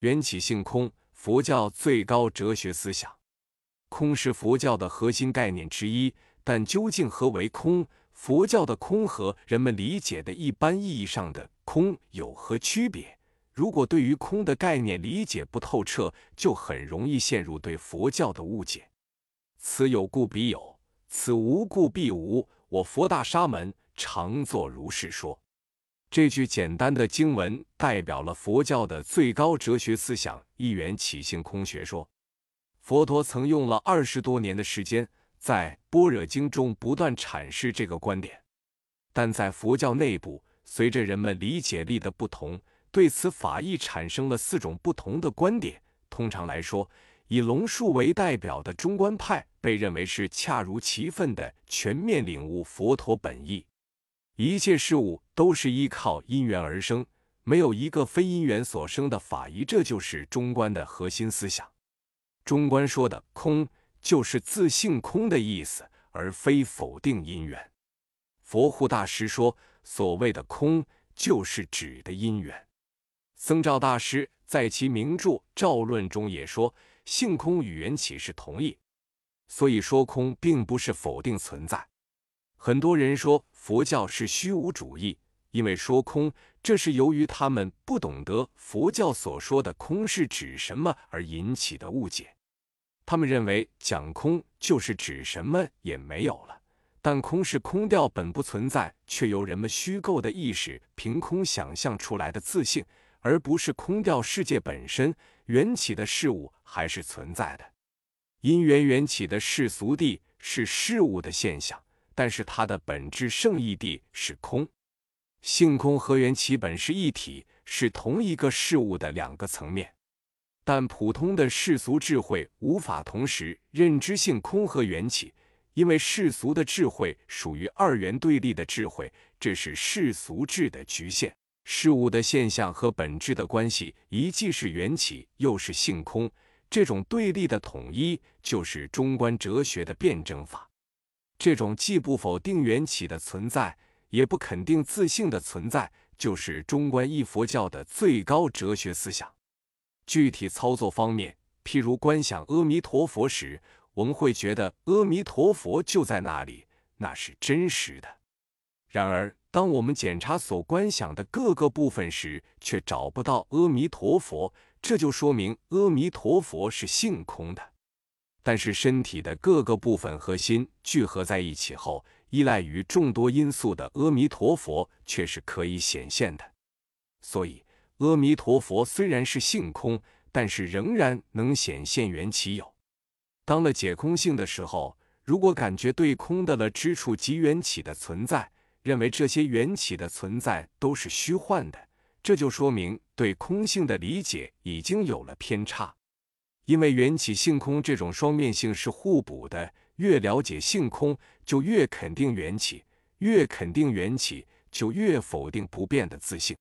缘起性空，佛教最高哲学思想。空是佛教的核心概念之一，但究竟何为空？佛教的空和人们理解的一般意义上的空有何区别？如果对于空的概念理解不透彻，就很容易陷入对佛教的误解。此有故必有，此无故必无。我佛大沙门常作如是说。这句简单的经文代表了佛教的最高哲学思想——一元起性空学说。佛陀曾用了二十多年的时间，在《般若经》中不断阐释这个观点。但在佛教内部，随着人们理解力的不同，对此法义产生了四种不同的观点。通常来说，以龙树为代表的中观派被认为是恰如其分的全面领悟佛陀本意。一切事物都是依靠因缘而生，没有一个非因缘所生的法义，这就是中观的核心思想。中观说的空，就是自性空的意思，而非否定因缘。佛护大师说，所谓的空，就是指的因缘。僧肇大师在其名著《肇论》中也说，性空与缘起是同义，所以说空并不是否定存在。很多人说佛教是虚无主义，因为说空，这是由于他们不懂得佛教所说的空是指什么而引起的误解。他们认为讲空就是指什么也没有了，但空是空掉本不存在，却由人们虚构的意识凭空想象出来的自信，而不是空掉世界本身。缘起的事物还是存在的，因缘缘起的世俗地是事物的现象。但是它的本质圣义地是空，性空和缘起本是一体，是同一个事物的两个层面。但普通的世俗智慧无法同时认知性空和缘起，因为世俗的智慧属于二元对立的智慧，这是世俗智的局限。事物的现象和本质的关系，一既是缘起，又是性空，这种对立的统一，就是中观哲学的辩证法。这种既不否定缘起的存在，也不肯定自性的存在，就是中观一佛教的最高哲学思想。具体操作方面，譬如观想阿弥陀佛时，我们会觉得阿弥陀佛就在那里，那是真实的。然而，当我们检查所观想的各个部分时，却找不到阿弥陀佛，这就说明阿弥陀佛是性空的。但是身体的各个部分和心聚合在一起后，依赖于众多因素的阿弥陀佛却是可以显现的。所以，阿弥陀佛虽然是性空，但是仍然能显现缘起有。当了解空性的时候，如果感觉对空的了之处即缘起的存在，认为这些缘起的存在都是虚幻的，这就说明对空性的理解已经有了偏差。因为缘起性空这种双面性是互补的，越了解性空，就越肯定缘起；越肯定缘起，就越否定不变的自信。